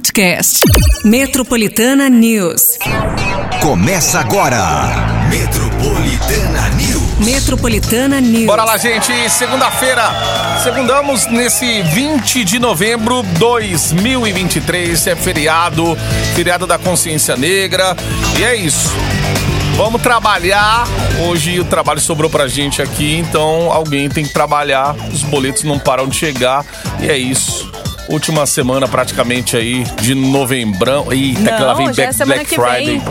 podcast. Metropolitana News. Começa agora. Metropolitana News. Metropolitana News. Bora lá, gente. Segunda-feira. Segundamos nesse 20 de novembro de 2023. É feriado. Feriado da consciência negra. E é isso. Vamos trabalhar. Hoje o trabalho sobrou pra gente aqui, então alguém tem que trabalhar. Os boletos não param de chegar. E é isso. Última semana praticamente aí de novembrão. Eita, Não, que ela vem já é Black, Black Friday.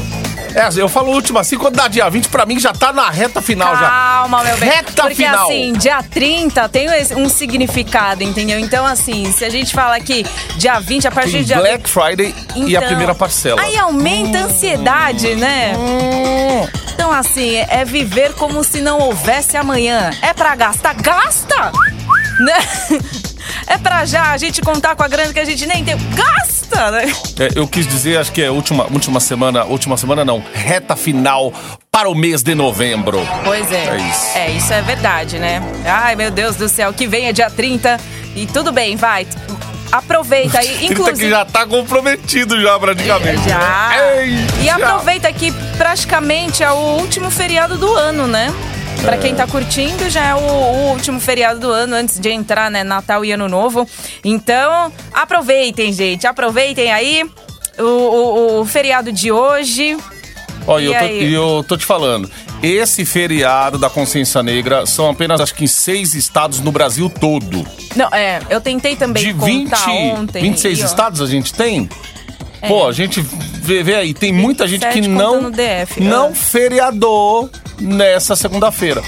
É, eu falo última assim, quando dá dia 20, pra mim já tá na reta final já. Calma, meu bem. Reta Porque final. assim, dia 30 tem um significado, entendeu? Então, assim, se a gente fala que dia 20, a partir Tem de dia Black Friday e a Então, primeira parcela. Aí aumenta a ansiedade, né? Então, assim, é viver como se não houvesse amanhã. É pra gastar? Gasta! Né? É pra já a gente contar com a grana que a gente nem tem. Gasta! Né? É, eu quis dizer, acho que é última, última semana, última semana não, reta final para o mês de novembro. Pois é. É isso. É, isso é verdade, né? Ai, meu Deus do céu, que vem é dia 30 e tudo bem, vai. Aproveita aí, 30 inclusive. que já tá comprometido já praticamente. Já. Ei, e já. aproveita que praticamente é o último feriado do ano, né? Pra quem tá curtindo, já é o, o último feriado do ano, antes de entrar, né, Natal e Ano Novo. Então, aproveitem, gente. Aproveitem aí o, o- o feriado de hoje. Olha, E eu tô, eu tô te falando. Esse feriado da consciência negra são apenas, acho que, em seis estados no Brasil todo. Não, é, eu tentei também De 20, contar ontem. 26 e, estados a gente tem? Pô, a gente vê, vê aí, tem muita gente que 27 não, DF, não feriadou nessa segunda-feira.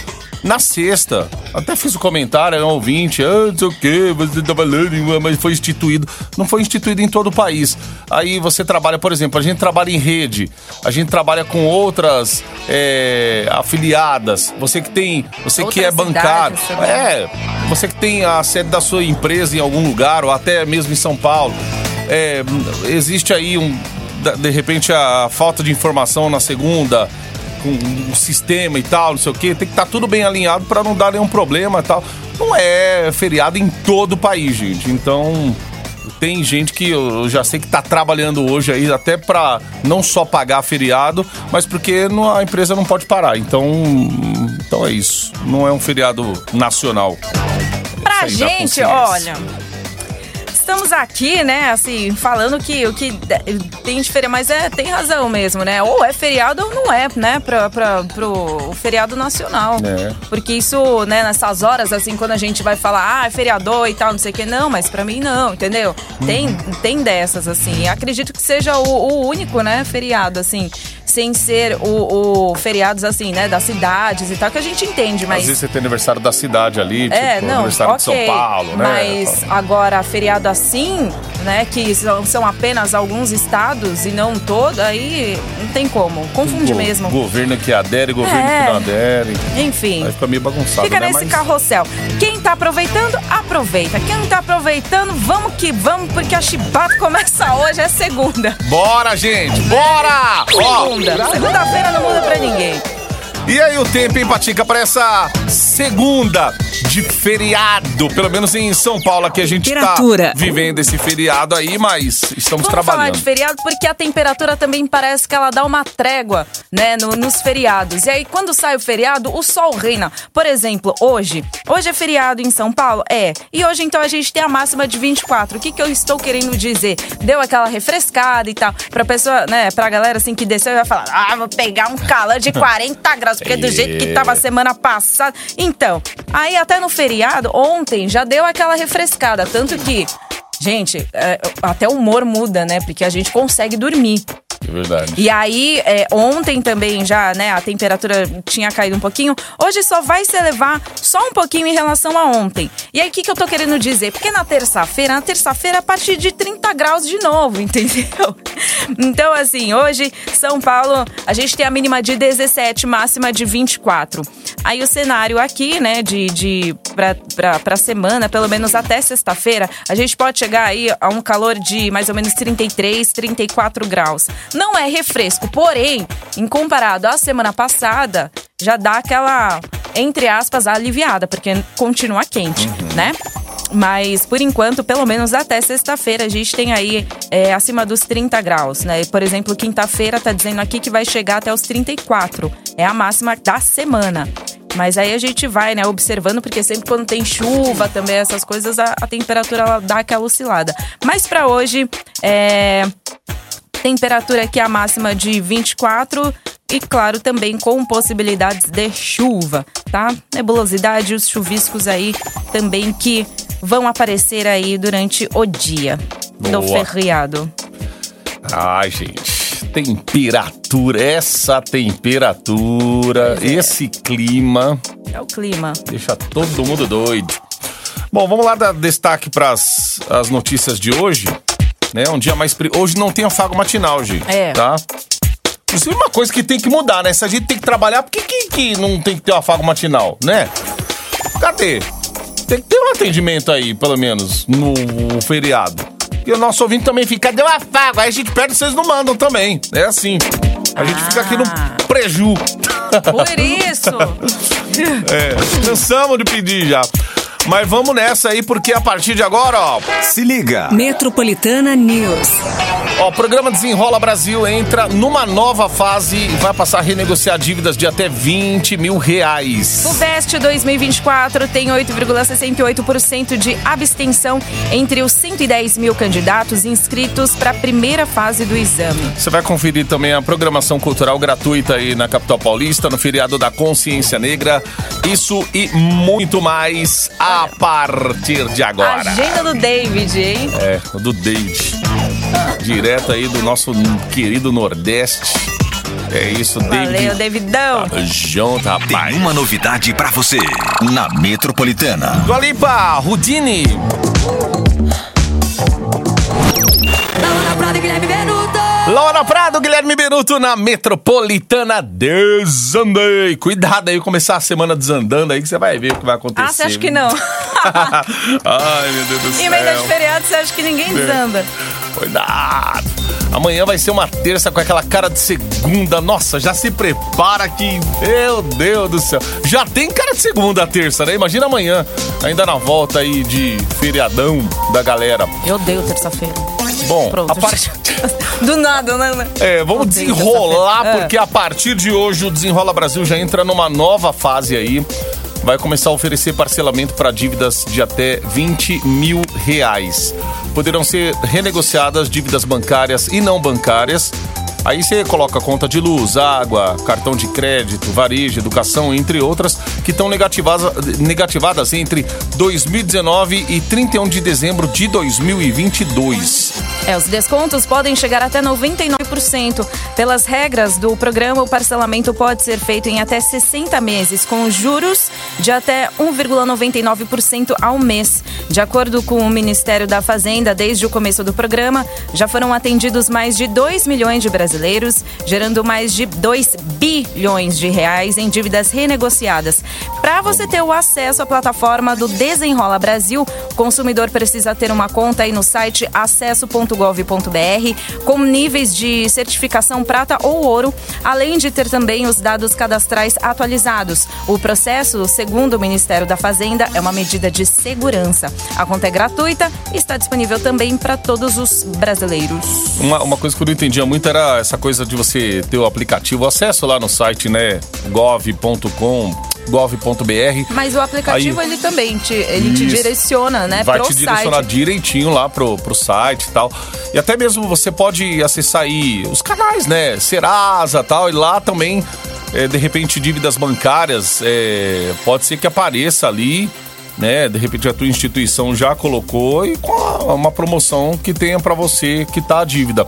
Na sexta, até fiz o um comentário, é um ouvinte, ah, não sei o quê, você tá falando, mas foi instituído. Não foi instituído em todo o país. Aí você trabalha, por exemplo, a gente trabalha em rede, a gente trabalha com outras é, afiliadas. Você que tem, você que é Outras bancário. cidades. É, você que tem a sede da sua empresa em algum lugar, ou até mesmo em São Paulo. É, existe aí um. De repente a falta de informação na segunda, com o sistema e tal, não sei o quê, tem que estar tudo bem alinhado para não dar nenhum problema e tal. Não é feriado em todo o país, gente. Então, tem gente que eu já sei que tá trabalhando hoje aí até para não só pagar feriado, mas porque não- a empresa não pode parar. Então, então é isso. Não é um feriado nacional. Pra gente, olha. Estamos aqui, né, assim, falando que o que tem diferença, mas é, tem razão mesmo, né? Ou é feriado ou não é, né, pra, pra, pro feriado nacional. É. Porque isso, né, nessas horas, assim, quando a gente vai falar, ah, é feriador e tal, não sei o que, não, mas pra mim não, entendeu? Tem, Uhum. tem dessas, assim. E acredito que seja o, o único, né, feriado, assim, sem ser o, o feriados, assim, né, das cidades e tal, que a gente entende, mas. Às vezes você tem aniversário da cidade ali, É, tipo, não, aniversário ok. de São Paulo, né? Mas agora, feriado assim, né, que são, são apenas alguns estados e não todo, aí não tem como. Confunde Go- mesmo. Governo que adere, governo É. que não adere. Enfim. Aí fica meio bagunçado, Fica né? nesse Mas- carrossel. Quem tá aproveitando, aproveita. Quem não tá aproveitando, vamos que vamos, porque a chibata começa hoje, é segunda. Bora, gente! Bora! Ó, Segunda. Segunda-feira não muda pra ninguém. E aí o tempo, hein, Patica, pra essa segunda de feriado, pelo menos em São Paulo, aqui a gente Temperatura. tá vivendo esse feriado aí, mas estamos Vamos falar trabalhando. de feriado porque a temperatura também parece que ela dá uma trégua, né, no- nos feriados. E aí, quando sai o feriado, o sol reina. Por exemplo, hoje. Hoje é feriado em São Paulo? É. E hoje, então, a gente tem a máxima de 24. O que, que eu estou querendo dizer? Deu aquela refrescada e tal. Pra pessoa, né, pra galera assim que desceu e vai falar: ah, vou pegar um calor de 40 graus, porque do jeito que tava a semana passada. Então, aí até no feriado, ontem já deu aquela refrescada. Tanto que. Gente, é, até o humor muda, né? Porque a gente consegue dormir. É verdade. E aí, é, ontem também já, né, a temperatura tinha caído um pouquinho. Hoje só vai se elevar só um pouquinho em relação a ontem. E aí, o que, que eu tô querendo dizer? Porque na terça-feira, na terça-feira, a partir de 30 graus de novo, entendeu? Então, assim, hoje, São Paulo, a gente tem a mínima de 17, máxima de 24. Aí o cenário aqui, né, de, de pra, pra, pra semana, pelo menos até sexta-feira, a gente pode chegar aí a um calor de mais ou menos 33, 34 graus. Não é refresco, porém, em comparado à semana passada, já dá aquela, entre aspas, aliviada, porque continua quente, né? Mas, por enquanto, pelo menos até sexta-feira, a gente tem aí é, acima dos 30 graus, né? Por exemplo, quinta-feira tá dizendo aqui que vai chegar até os 34. É a máxima da semana. Mas aí a gente vai, né, observando, porque sempre quando tem chuva também, essas coisas, a, a temperatura ela dá aquela oscilada. Mas para hoje, é, temperatura aqui a máxima de 24 e claro também com possibilidades de chuva, tá? Nebulosidade, os chuviscos aí também que vão aparecer aí durante o dia do Boa. feriado. Ai, gente. Temperatura, essa temperatura, é. esse clima É o clima. deixa todo mundo doido. Bom, vamos lá dar destaque para as notícias de hoje. Né? Um dia mais. Hoje não tem afago matinal, gente. É. Tá? Isso é uma coisa que tem que mudar, né? Se a gente tem que trabalhar, por que, que, que não tem que ter um afago matinal, né? Cadê? Tem que ter um atendimento aí, pelo menos, no feriado. E o nosso ouvinte também fica, cadê o afago? Aí a gente perde, vocês não mandam também. É assim. A gente fica aqui no Ah. preju. Por isso! É, cansamos de pedir já. Mas vamos nessa aí, porque a partir de agora, ó, Se liga. Metropolitana News. ó, o programa Desenrola Brasil entra numa nova fase e vai passar a renegociar dívidas de até 20 mil reais. O VEST 2024 tem 8,68% de abstenção entre os 110 mil candidatos inscritos para a primeira fase do exame. Você vai conferir também a programação cultural gratuita aí na capital paulista, no feriado da Consciência Negra. Isso e muito mais a partir de agora. Agenda do David, hein? É, do David. Direto aí do nosso querido Nordeste. É isso, Valeu, David. Davidão. Junto, rapaz. Tem uma novidade pra você na Metropolitana. Dualipa, Rudini. Laura Prado, Guilherme Beruto na Metropolitana Desandei. Cuidado aí, começar a semana desandando aí que você vai ver o que vai acontecer. Ah, você acha que não? Ai, meu Deus do céu. Emenda de feriado, você acha que ninguém desanda? Cuidado. Amanhã vai ser uma terça com aquela cara de segunda. Nossa, já se prepara que. Meu Deus do céu. Já tem cara de segunda a terça, né? Imagina amanhã, ainda na volta aí de feriadão da galera. Eu odeio terça-feira. Bom, Pronto. a parte. Do nada, né? É, vamos Odeio desenrolar, porque a partir de hoje o Desenrola Brasil já entra numa nova fase aí. Vai começar a oferecer parcelamento para dívidas de até 20 mil reais. Poderão ser renegociadas dívidas bancárias e não bancárias. Aí você coloca conta de luz, água, cartão de crédito, varejo, educação, entre outras, que estão negativadas, negativadas entre 2019 e 31 de dezembro de 2022. É, os descontos podem chegar até 99%. Pelas regras do programa, o parcelamento pode ser feito em até 60 meses, com juros de até 1,99% ao mês. De acordo com o Ministério da Fazenda, desde o começo do programa, já foram atendidos mais de 2 milhões de brasileiros, gerando mais de 2 bilhões de reais em dívidas renegociadas. Para você ter o acesso à plataforma do Desenrola Brasil, o consumidor precisa ter uma conta aí no site acesso.gov.br com níveis de certificação prata ou ouro, além de ter também os dados cadastrais atualizados. O processo, segundo o Ministério da Fazenda, é uma medida de segurança. A conta é gratuita e está disponível também para todos os brasileiros. Uma, uma coisa que eu não entendia muito era essa coisa de você ter o aplicativo, acesso lá no site, né? gov.com, gov.br. Mas o aplicativo Aí- ele também te, ele te Isso. direciona, né, Vai te direcionar site. direitinho lá pro, pro site e tal. E até mesmo você pode acessar aí os canais, né? Serasa e tal. E lá também, é, de repente, dívidas bancárias, é, pode ser que apareça ali, né? De repente a tua instituição já colocou e com uma promoção que tenha pra você que tá a dívida.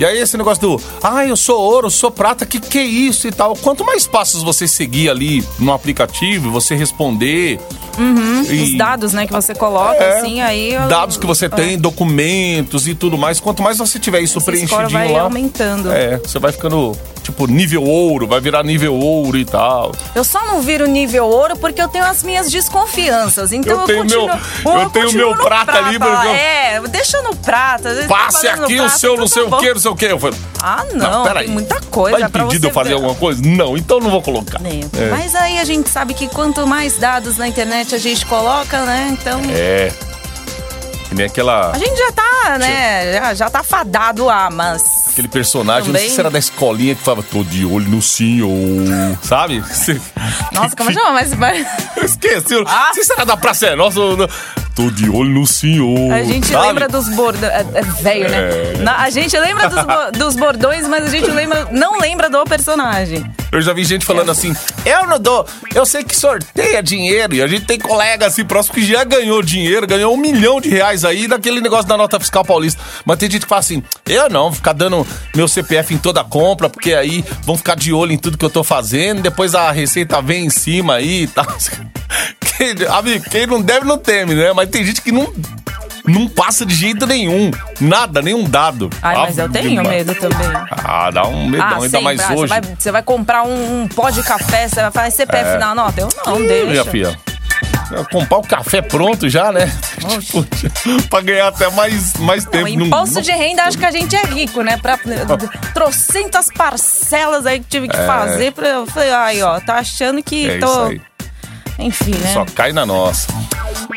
E aí esse negócio do, ah, eu sou ouro, eu sou prata, que que é isso e tal. Quanto mais passos você seguir ali no aplicativo, você responder, Os e- dados, né, que você coloca, é, assim, aí... eu- dados que você tem, documentos e tudo mais. Quanto mais você tiver isso score preenchidinho vai lá, aumentando. é, você vai ficando tipo nível ouro, vai virar nível ouro e tal. Eu só não viro nível ouro porque eu tenho as minhas desconfianças. Então Eu eu, tenho continuo, meu- eu tenho meu prata ali, porque eu- É, deixa no prata. tá Passe aqui o seu então não sei tá o que, não sei o que. Eu falei, Ah, não, peraí. tem muita coisa Tá impedido eu fazer ver. alguma coisa? Não, então não vou colocar. É, É. Mas aí a gente sabe que quanto mais dados na internet a gente coloca, né? Então. É. Que nem aquela. A gente já tá, né? Já, já tá fadado lá, mas. Aquele personagem, não sei Também. se era da escolinha que falava, tô de olho no senhor. Sabe? Nossa, como chama? Mas. Eu esqueci. Ah. Não sei se era da Praça é Nossa. não. Tô de olho no senhor. A gente sabe? lembra dos bordões. É, é velho, né? É. Na- a gente lembra dos, dos bordões, mas a gente lembra, não lembra do personagem. Eu já vi gente falando assim, eu não dou, eu sei que sorteia dinheiro. E a gente tem colega assim próximo que já ganhou dinheiro, ganhou um milhão de reais aí daquele negócio da nota fiscal paulista. Mas tem gente que fala assim, eu não, vou ficar dando meu CPF em toda compra, porque aí vão ficar de olho em tudo que eu tô fazendo, depois a receita vem em cima aí e tal. Quem, amigo, quem não deve não teme, né? Mas tem gente que não. Não passa de jeito nenhum. Nada, nenhum dado. Ai, mas eu tenho medo também. Ah, dá um medão, Ah, ainda sempre. mais Ah, hoje. Você vai, você vai comprar um, um pó de café, você vai fazer CPF na nota? Eu não, Ih, deixa. Minha filha. Comprar o café pronto já, né? tipo, pra ganhar até mais, mais Não, tempo. imposto Não- de renda, acho que a gente é rico, né? Pra trocentas parcelas aí que tive que fazer. Pra, eu falei, ai, ó, tá achando que É tô. Enfim, né? Só cai na nossa.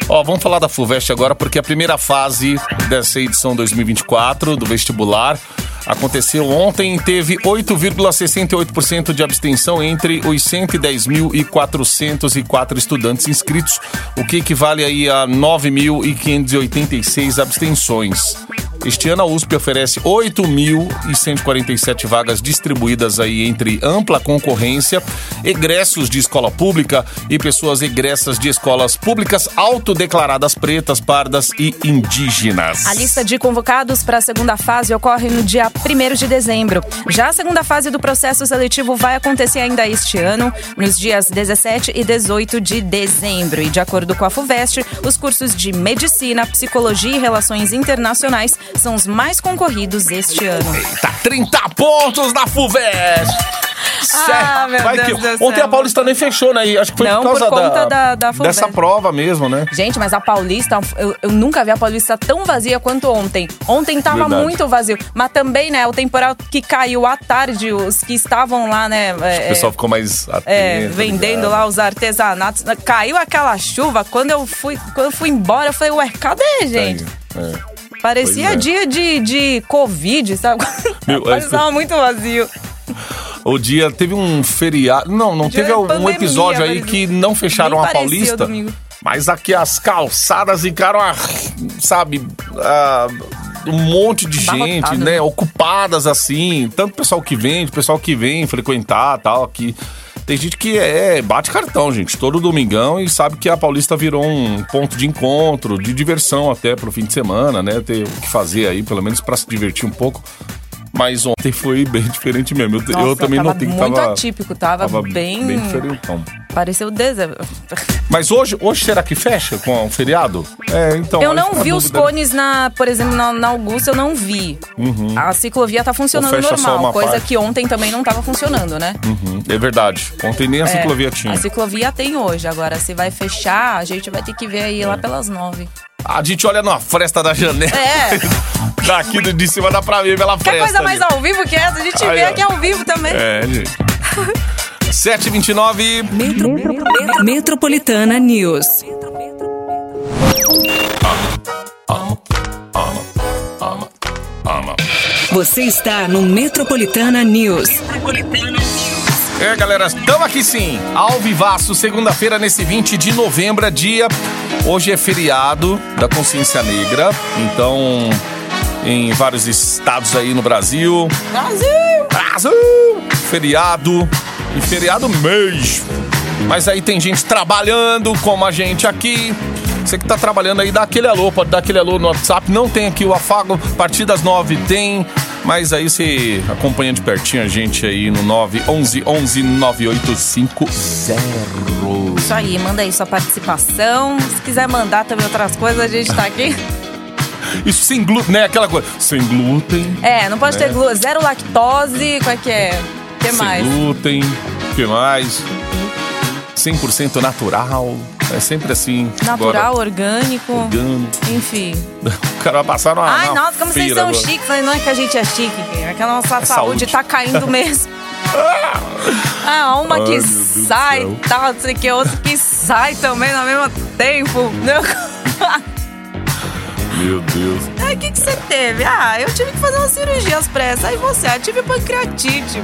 Ó, vamos falar da FUVEST agora, porque a primeira fase dessa edição 2024 do vestibular aconteceu ontem, teve 8,68% de abstenção entre os 110.404 estudantes inscritos, o que equivale aí a 9.586 abstenções. Este ano a USP oferece 8.147 vagas distribuídas aí entre ampla concorrência, egressos de escola pública e pessoas egressas de escolas públicas autodeclaradas pretas, pardas e indígenas. A lista de convocados para a segunda fase ocorre no dia 1 de dezembro. Já a segunda fase do processo seletivo vai acontecer ainda este ano, nos dias 17 e 18 de dezembro. E de acordo com a FUVEST, os cursos de Medicina, Psicologia e Relações Internacionais são os mais concorridos este ano. Tá 30 pontos na FUVEST! Ah, que-. Ontem a Paulista nem fechou, né? E acho que foi Não, por causa por conta da- da FUVEST. dessa prova mesmo, né? Gente, mas a Paulista, eu, eu nunca vi a Paulista tão vazia quanto ontem. Ontem tava Verdade. muito vazio. Mas também, né, o temporal que caiu à tarde, os que estavam lá, né. O pessoal ficou mais atento. é, vendendo ligado? lá os artesanatos. Caiu aquela chuva, quando eu fui, quando eu fui embora, eu falei, ué, cadê, gente? É. Parecia é. dia de, de Covid, sabe? Meu, Parecia tava muito vazio. O dia teve um feriado. Não, não Dia teve um pandemia, episódio aí que não fecharam a Paulista. Mas aqui as calçadas ficaram, ah, sabe, ah, um monte de Abarrotado, gente, né? Ocupadas assim. Tanto pessoal que vende, pessoal que vem frequentar tal aqui. Tem gente que é, bate cartão, gente, todo domingão e sabe que a Paulista virou um ponto de encontro, de diversão até pro fim de semana, né? Ter o que fazer aí, pelo menos pra se divertir um pouco. Mas ontem foi bem diferente mesmo. Eu, eu Nossa, também tava notei que muito tava. atípico, tava, bem... bem diferentão. Pareceu dezembro. Mas hoje, hoje será que fecha com o feriado? É, então. Eu não vi os cones na, por exemplo, na, na Augusta, eu não vi. A ciclovia tá funcionando normal, uma coisa parte. que ontem também não tava funcionando, né? Uhum, é verdade. Ontem nem a É, ciclovia tinha. A ciclovia tem hoje, agora se vai fechar, a gente vai ter que ver aí É. lá pelas nove. A gente olha na fresta da janela. É. Daqui de- de cima dá pra ver pela Quer fresta. coisa mais ali. ao vivo que essa? A gente Aí, vê ó. aqui ao vivo também. É, gente. 7h29. Metro- Metropolitana News. Você está no Metropolitana News. É, galera, estamos aqui sim. Ao vivaço, segunda-feira, nesse 20 de novembro, é dia. Hoje é feriado da consciência negra. Então, em vários estados aí no Brasil. Brasil! Brasil! Feriado. E feriado mesmo. Mas aí tem gente trabalhando, como a gente aqui. Você que tá trabalhando aí, dá aquele alô, pode dar aquele alô no WhatsApp. Não tem aqui o afago, a partir das nove tem. Mas aí você acompanha de pertinho a gente aí no 911 11 9850. Isso aí, manda aí sua participação. Se quiser mandar também outras coisas, a gente tá aqui. Isso sem glúten, né? Aquela coisa. Sem glúten. É, não pode É. ter glúten, zero lactose, qual é que é? que sem mais? glúten, o que mais? 100% natural. É sempre assim. Natural, Agora, orgânico, orgânico. enfim. O cara vai passar numa. Ai, nossa, como vocês são agora. chiques. Não é que a gente é chique, é que a nossa É saúde, saúde. tá caindo mesmo. Ah, uma Ai, que sai, tal, não sei o que, outra que sai também ao mesmo tempo. Meu Deus. O que que você teve? Ah, eu tive que fazer uma cirurgia às pressas. Aí você, ah, tive pancreatite.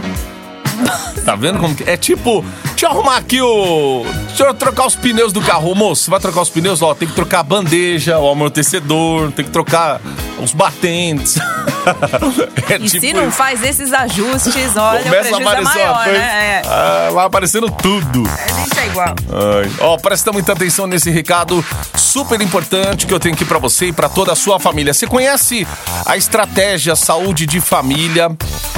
Tá vendo como que. É tipo. Deixa eu arrumar aqui o. Deixa eu trocar os pneus do carro. Ô, Moço, você vai trocar os pneus? Ó, tem que trocar a bandeja, o amortecedor, tem que trocar os batentes. é E se não isso. faz esses ajustes, olha, o Começa a prejuízo é maior, né? É. Ah, vai aparecendo tudo. A gente é igual. Ai. Ó, presta muita atenção nesse recado super importante que eu tenho aqui pra você e pra toda a sua família. Você conhece a estratégia Saúde de Família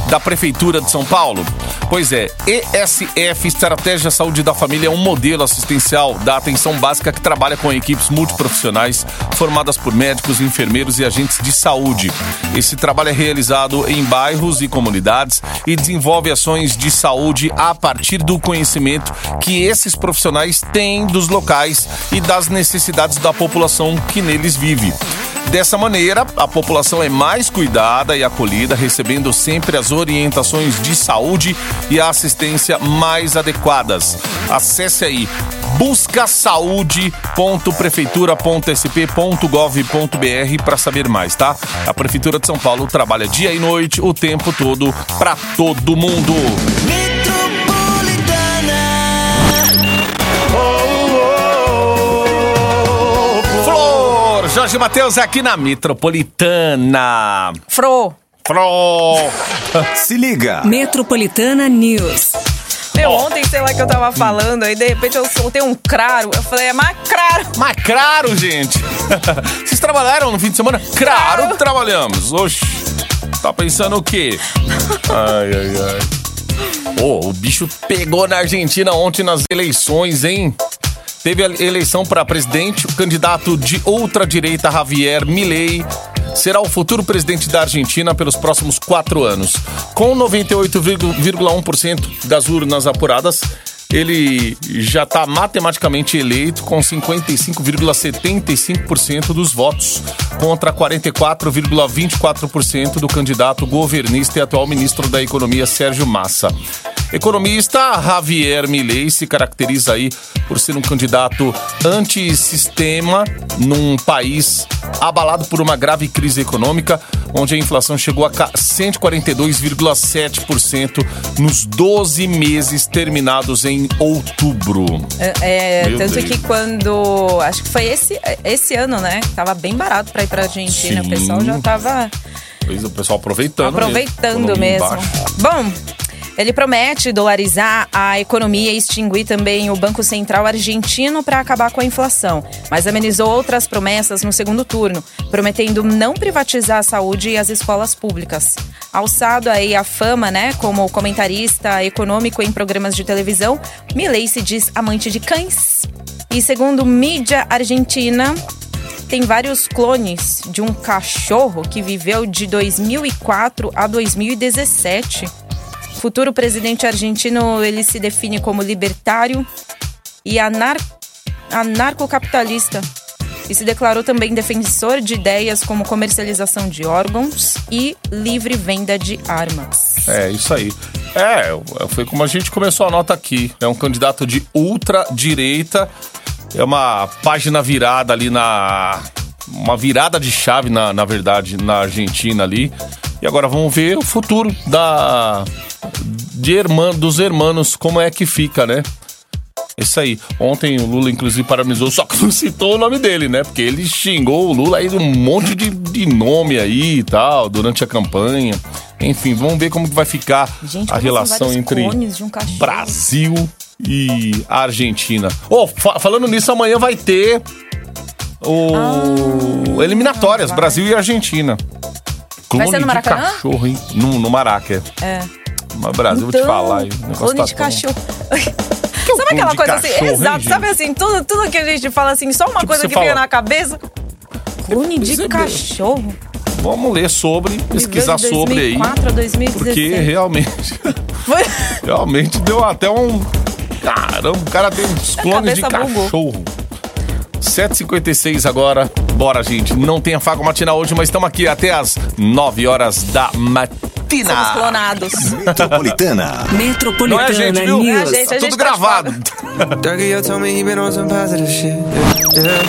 da Prefeitura de São Paulo? Pois é, ESF Estratégia Saúde da Família é um modelo assistencial da atenção básica que trabalha com equipes multiprofissionais formadas por médicos, enfermeiros e agentes de saúde. Esse trabalho é realizado em bairros e comunidades e desenvolve ações de saúde a partir do conhecimento que esses profissionais têm dos locais e das necessidades da população que neles vive. Dessa maneira, a população é mais cuidada e acolhida, recebendo sempre as orientações de saúde e a assistência mais Acesse aí buscasaude.prefeitura.sp.gov.br para saber mais, tá? A Prefeitura de São Paulo trabalha dia e noite, o tempo todo, para todo mundo. Flor, Jorge Matheus aqui na Metropolitana. Fro. Flor. Se liga. Metropolitana News. Meu, ontem, sei lá que eu tava falando, aí de repente eu soltei um craro. Eu falei, é mais craro. Mas claro, gente. Vocês trabalharam no fim de semana? Claro que trabalhamos. Oxi. Tá pensando o quê? Ai, ai, ai. Ô, o bicho pegou na Argentina ontem nas eleições, hein? Teve a eleição para presidente, o candidato de ultradireita Javier Milei será o futuro presidente da Argentina pelos próximos quatro anos. Com 98,1% das urnas apuradas, ele já está matematicamente eleito com 55,75% dos votos, contra 44,24% do candidato governista e atual ministro da Economia Sérgio Massa. Economista Javier Milei se caracteriza aí por ser um candidato antissistema num país abalado por uma grave crise econômica, onde a inflação chegou a ca- 142,7% nos 12 meses terminados em outubro. É, é, tanto Deus. que quando. Acho que foi esse, esse ano, né? Tava bem barato pra ir pra Argentina. Sim. O pessoal já tava o pessoal aproveitando. aproveitando mesmo. embaixo. Bom. Ele promete dolarizar a economia e extinguir também o Banco Central argentino para acabar com a inflação, mas amenizou outras promessas no segundo turno, prometendo não privatizar a saúde e as escolas públicas. Alçado aí a fama, né, como comentarista econômico em programas de televisão, Milei se diz amante de cães. E segundo mídia argentina, tem vários clones de um cachorro que viveu de 2004 a 2017. Futuro presidente argentino, ele se define como libertário e anar anarcocapitalista. E se declarou também defensor de ideias como comercialização de órgãos e livre venda de armas. É, isso aí. É, foi como a gente começou a nota aqui. É um candidato de ultra-direita. É uma página virada ali na. Uma virada de chave, na, na verdade, na Argentina ali. E agora vamos ver o futuro da. De irmã, dos hermanos, como é que fica, né? Isso aí. Ontem o Lula, inclusive, parabenizou, só que não citou o nome dele, né? Porque ele xingou o Lula aí de um monte de, de nome aí e tal, durante a campanha. Enfim, vamos ver como que vai ficar Gente, a relação entre um? Brasil e Argentina. Oh, fa- falando nisso, amanhã vai ter o eliminatórias, vai. Brasil e Argentina. Clone ser no de Maracanã? cachorro, hein? No, no Maraca. é. Mas Brasil, vou te falar. hein? O negócio clone tá de tão- cachorro. um Sabe aquela de coisa cachorro, assim? hein, Exato, gente? sabe assim, tudo, tudo que a gente fala assim, só uma Tipo, coisa que fala- na cabeça. Clone de cachorro. vamos ler sobre, pesquisar de sobre aí. 2004 a 2016. Porque realmente, Foi- realmente deu até um. Caramba, o cara tem uns clones de bugou. cachorro. 7h56 agora. Bora, gente. Não tem afago matinal hoje, mas estamos aqui até as 9 horas da matina. Somos clonados. Metropolitana. Metropolitana Não é a gente, viu? News. É a gente, a Tá gente tudo tá gravado. Dougie, you told me he been on some positive shit. Yeah.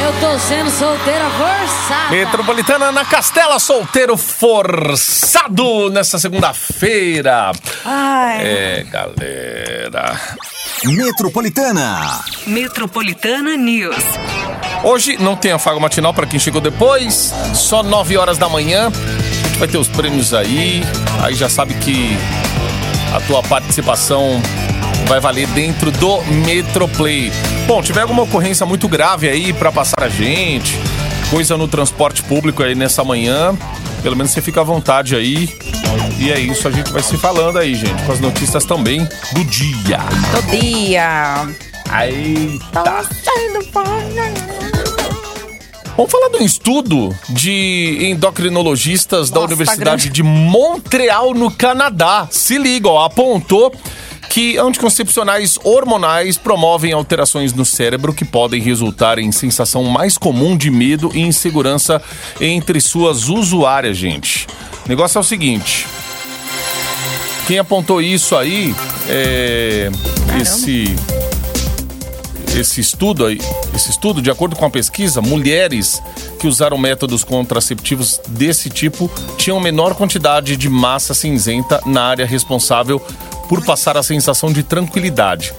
Eu tô sendo solteira forçada. Metropolitana na Castela, solteiro forçado nessa segunda-feira. Ai. É, galera. Metropolitana. Metropolitana News. Hoje não tem afago matinal para quem chegou depois, só 9 horas da manhã. A gente vai ter os prêmios aí. Aí já sabe que a tua participação vai valer dentro do Metroplay. Bom, tiver alguma ocorrência muito grave aí para passar a gente, coisa no transporte público aí nessa manhã, pelo menos você fica à vontade aí. E é isso, a gente vai se falando aí, gente, com as notícias também do dia. Todo dia. Eita! Vamos falar de um estudo de endocrinologistas da Nossa, tá Universidade grande. de Montreal, no Canadá. Se liga, ó, apontou que anticoncepcionais hormonais promovem alterações no cérebro que podem resultar em sensação mais comum de medo e insegurança entre suas usuárias, gente. O negócio é o seguinte. Quem apontou isso aí é esse esse estudo aí, esse estudo, de acordo com a pesquisa, mulheres que usaram métodos contraceptivos desse tipo tinham menor quantidade de massa cinzenta na área responsável por passar a sensação de tranquilidade.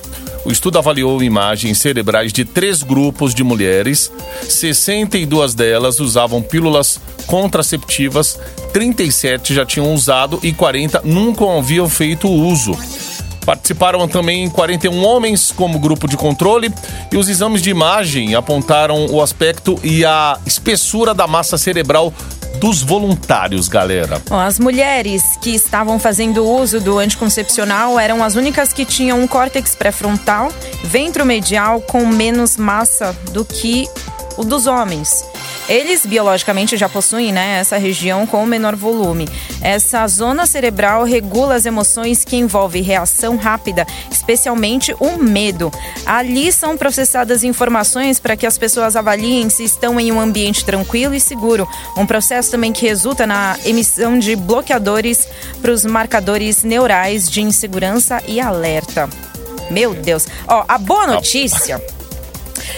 O estudo avaliou imagens cerebrais de três grupos de mulheres. 62 delas usavam pílulas contraceptivas, 37 já tinham usado e 40 nunca haviam feito uso. Participaram também 41 homens como grupo de controle e os exames de imagem apontaram o aspecto e a espessura da massa cerebral dos voluntários, galera. Bom, as mulheres que estavam fazendo uso do anticoncepcional eram as únicas que tinham um córtex pré-frontal, ventromedial com menos massa do que o dos homens. Eles biologicamente já possuem né, essa região com menor volume. Essa zona cerebral regula as emoções que envolvem reação rápida, especialmente o medo. Ali são processadas informações para que as pessoas avaliem se estão em um ambiente tranquilo e seguro. Um processo também que resulta na emissão de bloqueadores para os marcadores neurais de insegurança e alerta. Meu Deus. Ó, a boa notícia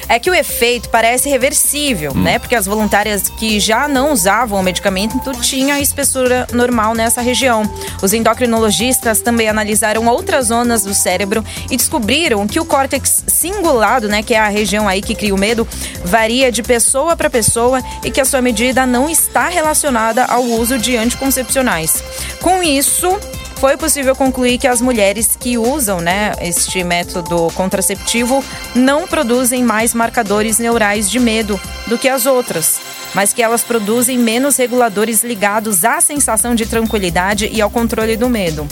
é que o efeito parece reversível, né? Porque as voluntárias que já não usavam o medicamento tinham a espessura normal nessa região. Os endocrinologistas também analisaram outras zonas do cérebro e descobriram que o córtex cingulado, né, que é a região aí que cria o medo, varia de pessoa para pessoa e que a sua medida não está relacionada ao uso de anticoncepcionais. Com isso, foi possível concluir que as mulheres que usam né, este método contraceptivo não produzem mais marcadores neurais de medo do que as outras, mas que elas produzem menos reguladores ligados à sensação de tranquilidade e ao controle do medo.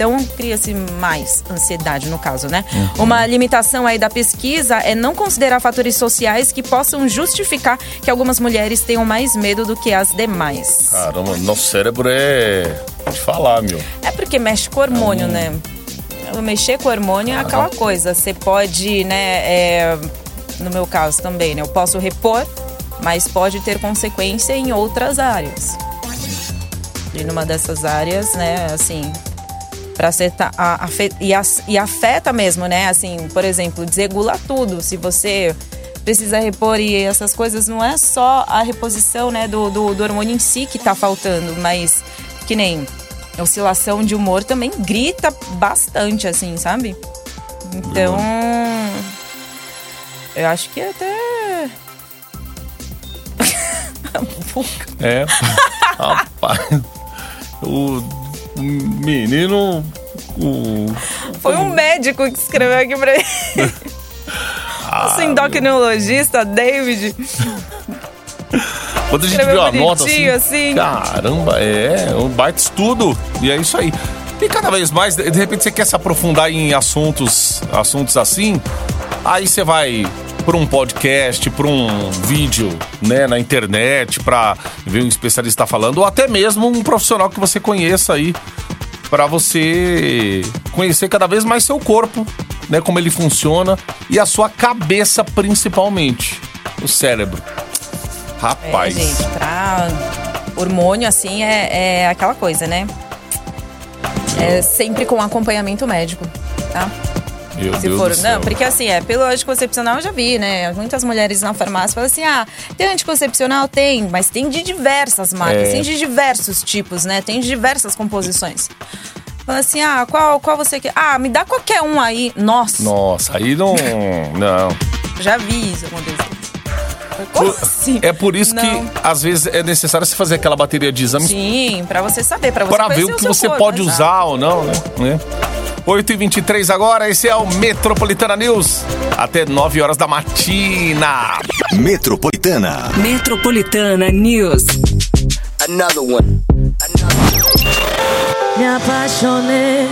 Então, cria-se mais ansiedade no caso, né? Uma limitação aí da pesquisa é não considerar fatores sociais que possam justificar que algumas mulheres tenham mais medo do que as demais. Caramba, nosso cérebro é. de falar, meu. É porque mexe com hormônio, né? Mexer com hormônio é aquela coisa. Você pode, né? é, no meu caso também, né? Eu posso repor, mas pode ter consequência em outras áreas. E numa dessas áreas, né? Assim, para acertar a, afe- e, afeta mesmo, né? Assim, por exemplo, desregula tudo. Se você precisa repor e essas coisas, não é só a reposição, né, do, do, do hormônio em si que tá faltando, mas que nem oscilação de humor também grita bastante, assim, sabe? Então, eu acho que até É. Rapaz. O o menino. O. Foi um médico que escreveu aqui pra mim. Nosso endocrinologista, David. Quando a gente viu a nota assim, assim. Caramba, é. Um baita estudo. E é isso aí. E cada vez mais, de de repente, você quer se aprofundar em assuntos, assuntos assim. Aí você vai. Para um podcast, para um vídeo, né, na internet, para ver um especialista falando, ou até mesmo um profissional que você conheça aí, para você conhecer cada vez mais seu corpo, né, como ele funciona e a sua cabeça principalmente, o cérebro. Rapaz. É, gente, pra hormônio, assim, é, é aquela coisa, né? É sempre com acompanhamento médico, tá? Meu Se Deus for, não, porque assim, é, pelo anticoncepcional eu já vi, né? Muitas mulheres na farmácia falam assim: ah, tem anticoncepcional? Tem, mas tem de diversas marcas, É. tem de diversos tipos, né? Tem de diversas composições. Fala assim: ah, qual, qual você quer? Ah, me dá qualquer um aí. Nossa, Nossa, aí não. Não. já vi isso acontecer. Como assim? É por isso Não. que às vezes é necessário você fazer aquela bateria de exames Sim, pra você saber, pra você para ver o que seu você corpo, pode exato. usar ou não, né? Né? 8h23 agora, esse é o Metropolitana News. Até 9 horas da matina. Metropolitana. Metropolitana News. Another one. Me apaixonei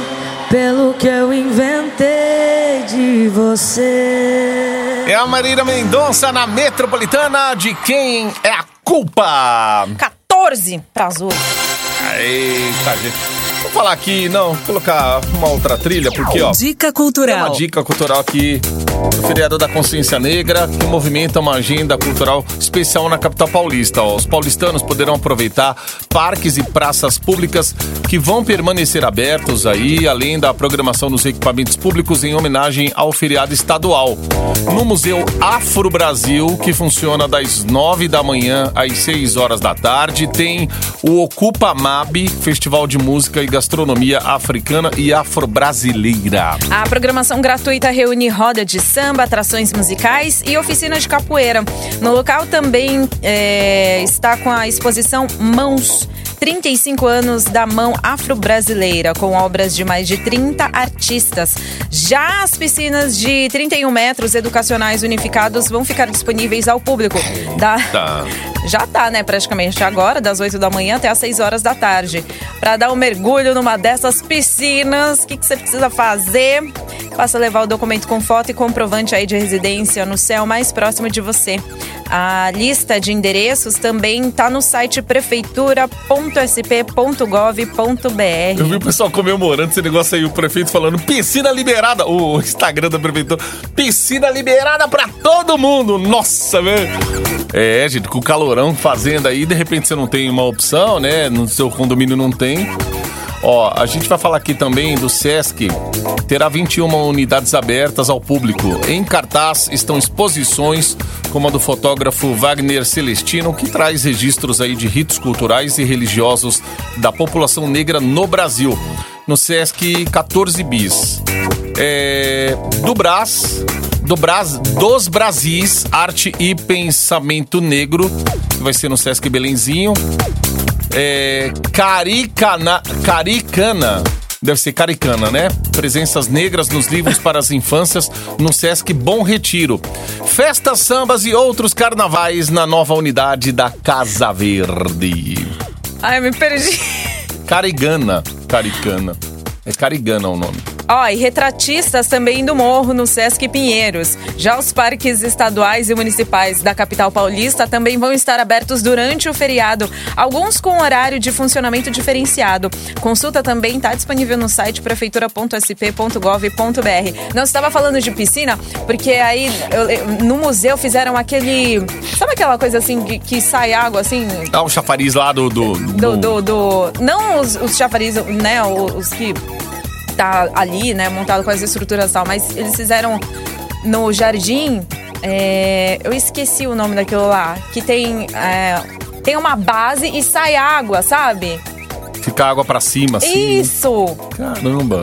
pelo que eu inventei de você. É a Marília Mendonça na Metropolitana. De quem é a culpa? 14 pra azul. Eita, gente. Vou falar aqui, não, colocar uma outra trilha, porque, ó. Dica cultural. uma dica cultural aqui do feriado da Consciência Negra, que movimenta uma agenda cultural especial na capital paulista. Os paulistanos poderão aproveitar parques e praças públicas que vão permanecer abertos aí, além da programação nos equipamentos públicos em homenagem ao feriado estadual. No Museu Afro Brasil, que funciona das 9 da manhã às 6 horas da tarde, tem o Ocupa Mab, Festival de Música e Gastronomia Africana e Afro-Brasileira. A programação gratuita reúne roda de samba, atrações musicais e oficina de capoeira. No local também é, está com a exposição Mãos. 35 anos da mão afro-brasileira, com obras de mais de 30 artistas. Já as piscinas de 31 metros educacionais unificados vão ficar disponíveis ao público. Da... Tá. Já tá, né, praticamente agora, das 8 da manhã até as 6 horas da tarde. Para dar um mergulho numa dessas piscinas, o que, que você precisa fazer? Basta levar o documento com foto e comprovante aí de residência no céu mais próximo de você. A lista de endereços também tá no site prefeitura.sp.gov.br. Eu vi o pessoal comemorando esse negócio aí, o prefeito falando piscina liberada. O Instagram da prefeitura, piscina liberada pra todo mundo. Nossa, velho. É, gente, com o calorão fazendo aí, de repente você não tem uma opção, né? No seu condomínio não tem. Ó, a gente vai falar aqui também do Sesc. Terá 21 unidades abertas ao público. Em cartaz estão exposições como a do fotógrafo Wagner Celestino, que traz registros aí de ritos culturais e religiosos da população negra no Brasil. No Sesc 14 bis. É, do Brás, do Brás, dos Brasis, Arte e Pensamento Negro, que vai ser no Sesc Belenzinho. É, Caricana, Caricana, deve ser Caricana, né? Presenças negras nos livros para as infâncias no Sesc Bom Retiro. Festas, sambas e outros carnavais na nova unidade da Casa Verde. Ai, me perdi. Carigana, Caricana. É Carigana o nome. Ó, e retratistas também do Morro, no Sesc Pinheiros. Já os parques estaduais e municipais da capital paulista também vão estar abertos durante o feriado, alguns com horário de funcionamento diferenciado. Consulta também está disponível no site prefeitura.sp.gov.br. Não estava falando de piscina, porque aí eu- no museu fizeram aquele. Sabe aquela coisa assim que, que sai água assim? Ah, o chafariz lá do. do, do, do, do- não os, os chafariz, né, os que tá ali, né, montado com as estruturas e tal, mas eles fizeram no jardim, é, eu esqueci o nome daquilo lá, que tem é, tem uma base e sai água, sabe? Fica água pra cima, assim. Isso. Caramba.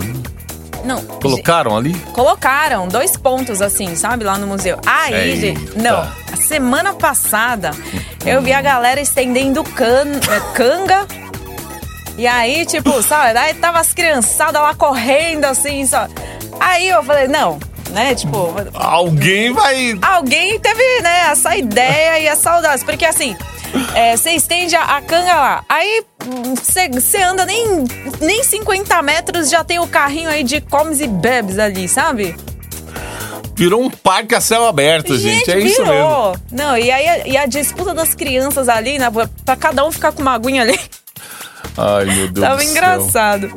Não. Colocaram ali? Colocaram dois pontos assim, sabe, lá no museu. Aí, Eita. gente, não. A semana passada eu vi a galera estendendo can, é, canga. E aí, tipo, sabe, aí tava as criançadas lá correndo assim, só. Aí eu falei, não, né, tipo, Alguém vai. alguém teve, né, essa ideia e essa audácia. Porque assim, é, você estende a, a canga lá. Aí você anda nem, nem 50 metros, já tem o carrinho aí de comes e bebes ali, sabe? Virou um parque a céu aberto, gente. é isso mesmo. virou. Não, e aí a, e a disputa das crianças ali, né? Pra cada um ficar com uma aguinha ali. Ai, meu Deus Tava do céu. engraçado.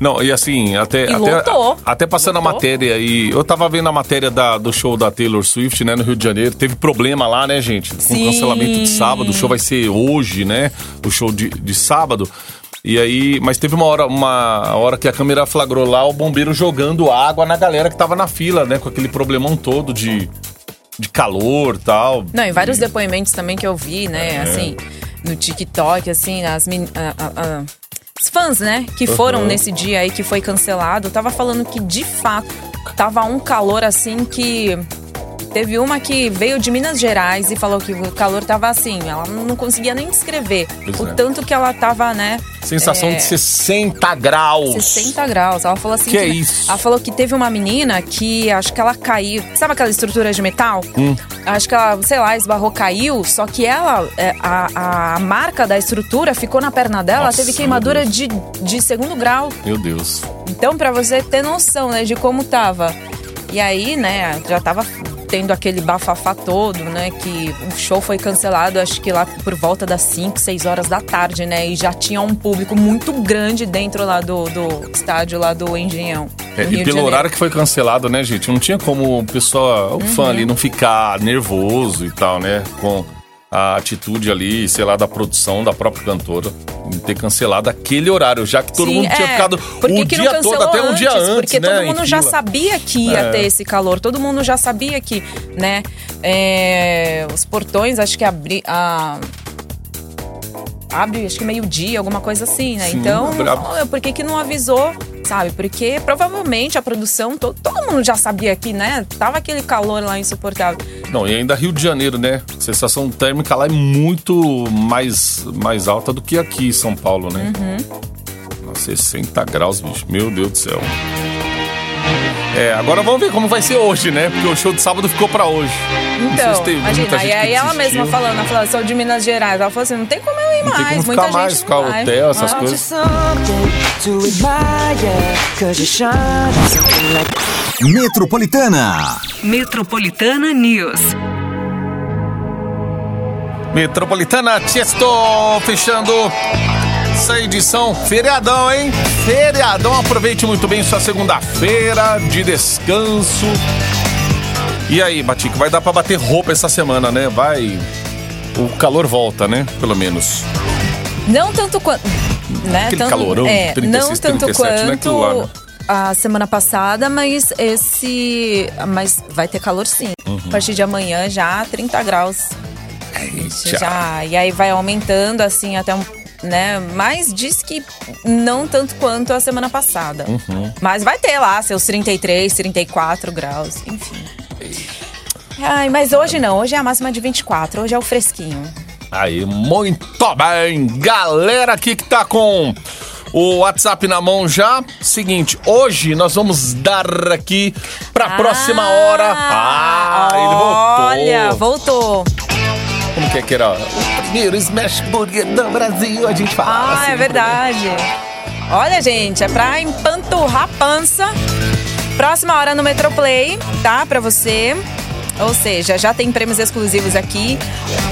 Não, e assim, até. E até, até passando a matéria aí. Eu tava vendo a matéria da, do show da Taylor Swift, né, no Rio de Janeiro. Teve problema lá, né, gente? Com Sim. cancelamento de sábado. O show vai ser hoje, né? O show de, de sábado. E aí, mas teve uma hora, uma hora que a câmera flagrou lá o bombeiro jogando água na galera que tava na fila, né? Com aquele problemão todo de, de calor e tal. Não, e vários depoimentos também que eu vi, É. né, assim, no TikTok, assim, as men- a- a- a- os fãs, né, que foram Uhum. nesse dia aí que foi cancelado, tava falando que de fato tava um calor assim que Teve uma que veio de Minas Gerais e falou que o calor tava assim, ela não conseguia nem descrever Pois o é. tanto que ela tava, né? Sensação é, de 60 graus. 60 graus. Ela falou assim. Que é isso? Ela falou que teve uma menina que acho que ela caiu. Sabe aquela estrutura de metal? Hum. Acho que ela, sei lá, esbarrou, caiu. Só que ela, é, a, a marca da estrutura ficou na perna dela. Nossa, teve queimadura de, de segundo grau. Meu Deus. Então, pra você ter noção, né, de como tava. E aí, né, já tava tendo aquele bafafá todo, né, que o show foi cancelado, acho que lá por volta das 5, 6 horas da tarde, né, e já tinha um público muito grande dentro lá do, do estádio lá do Engenhão. É, e pelo horário que foi cancelado, né, gente? Não tinha como o pessoal, o Uhum. fã ali, não ficar nervoso e tal, né? Com a atitude ali, sei lá, da produção da própria cantora. em Ter cancelado aquele horário, já que todo Sim, mundo tinha é. ficado Por que o dia todo, até um dia antes, Porque né? todo mundo já fila. sabia que ia É. ter esse calor. Todo mundo já sabia que, né, é, os portões, acho que abri... A, abre, acho que meio-dia, alguma coisa assim, né? Sim, então, por que que não avisou, sabe? Porque provavelmente a produção, to- todo mundo já sabia que, né? Tava aquele calor lá insuportável. Não, e ainda Rio de Janeiro, né? A sensação térmica lá é muito mais, mais alta do que aqui em São Paulo, né? Uhum. Nossa, 60 graus, bicho. Meu Deus do céu. É, agora vamos ver como vai ser hoje, né? Porque o show de sábado ficou pra hoje. Então, se imagina, gente e que aí ela mesma falando, ela falou, sou de Minas Gerais. Ela falou assim, não tem como eu ir Não tem mais, como muita ficar mais, gente ficar não vai. hotel, essas Ah, coisas. Metropolitana. Metropolitana News. Metropolitana Tiesto fechando essa edição. Feriadão, hein? Feriadão. Aproveite muito bem sua segunda-feira de descanso. E aí, Batico, vai dar pra bater roupa essa semana, né? Vai. O calor volta, né? Pelo menos. Não tanto quanto. Né? Aquele tanto, calorão, é, 36, não tanto 37, não é aquilo lá, quanto né? a semana passada, mas esse. Mas vai ter calor sim. Uhum. A partir de amanhã já 30 graus. Eita. Já, e aí vai aumentando assim até um. Né? Mas diz que não tanto quanto a semana passada. Uhum. Mas vai ter lá seus 33, 34 graus, enfim. Ai, mas hoje não, hoje é a máxima de 24, hoje é o fresquinho. Aí, muito bem. Galera aqui que tá com o WhatsApp na mão já. Seguinte, hoje nós vamos dar aqui pra próxima hora. Ah, ele voltou. Olha, voltou. Como que é que era? O primeiro Smash Burger do Brasil, a gente fala Ah, assim, é verdade. Olha, gente, é pra empanturrar pança. Próxima hora no Metroplay, tá? Pra você. Ou seja, já tem prêmios exclusivos aqui.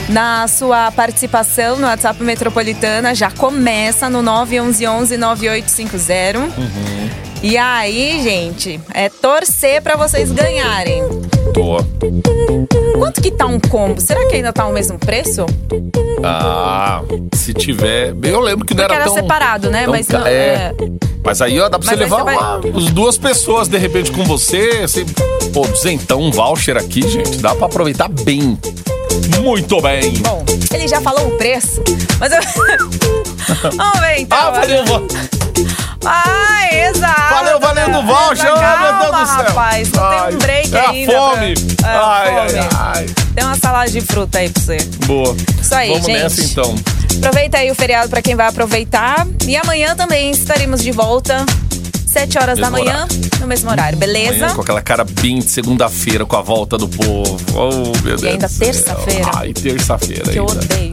Na sua participação no WhatsApp Metropolitana, já começa no 911-9850. E aí, gente, é torcer pra vocês ganharem. Quanto que tá um combo? Será que ainda tá o mesmo preço? Ah, se tiver. Eu lembro que não era, era tão. separado, né? tão Mas ca- não- é. é. Mas aí, ó, dá pra Mas você levar você vai- duas pessoas, de repente, com você. Assim, pô, duzentão, um voucher aqui, gente. Dá pra aproveitar bem. Muito bem. Bom, ele já falou o preço, mas eu... Vamos ver então. Ah, valeu, vo- Ah, exato. valeu, valendo o voucher. Calma, meu Deus do céu. rapaz, não Ai, tem um break é ainda. fome. pra- É a ai, fome. ai, ai. Tem uma salada de fruta aí pra você. Boa. Isso aí, Vamos gente. nessa então. Aproveita aí o feriado pra quem vai aproveitar. E amanhã também estaremos de volta, 7 horas da Mesmo manhã, no mesmo horário, beleza? Amanhã, com aquela cara bem de segunda-feira com a volta do povo. Oh, meu Deus. ainda do céu. terça-feira. Ai, terça-feira Que eu ainda. odeio.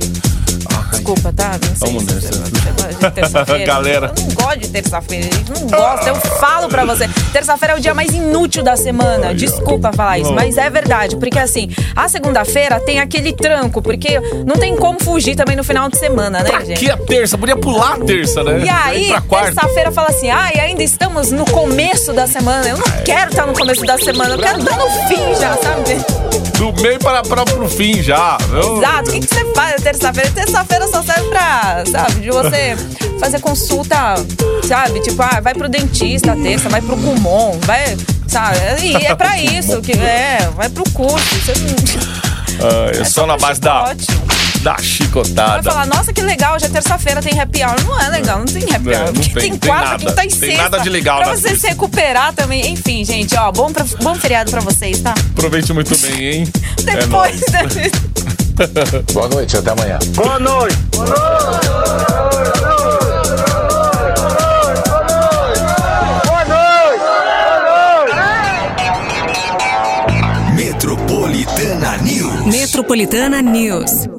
Desculpa, tá? Não sei Vamos nessa. Galera. Eu não gosto de terça-feira, gente não gosta. Eu falo pra você. Terça-feira é o dia mais inútil da semana. Desculpa falar isso, mas é verdade. Porque assim, a segunda-feira tem aquele tranco, porque não tem como fugir também no final de semana, né, gente? Aqui a terça, podia pular a terça, né? E aí, pra terça-feira fala assim: ai, ainda estamos no começo da semana. Eu não quero estar no começo da semana, eu quero estar no fim já, sabe? Do meio para, para pro fim já. Eu- Exato. O que, que você faz na terça-feira? Terça-feira só serve pra, sabe, de você fazer consulta, sabe? Tipo, ah, vai pro dentista terça, vai pro Kumon, vai, sabe? E é pra isso que é, vai pro curso. Você. Ah, é só na pra base da, chicote. Da Vai chicotada. falar, nossa, que legal, hoje é terça-feira, tem happy hour. Não é legal, não tem happy É, hour. não Porque tem, tem, tem quarta, nada. quinta e Tem sexta. nada de legal Pra você se recuperar também. Enfim, gente, ó, bom, pra- bom feriado pra vocês, tá? Aproveite muito bem, hein? É Depois nóis. da... Boa noite, até amanhã. Metropolitana News. Metropolitana News.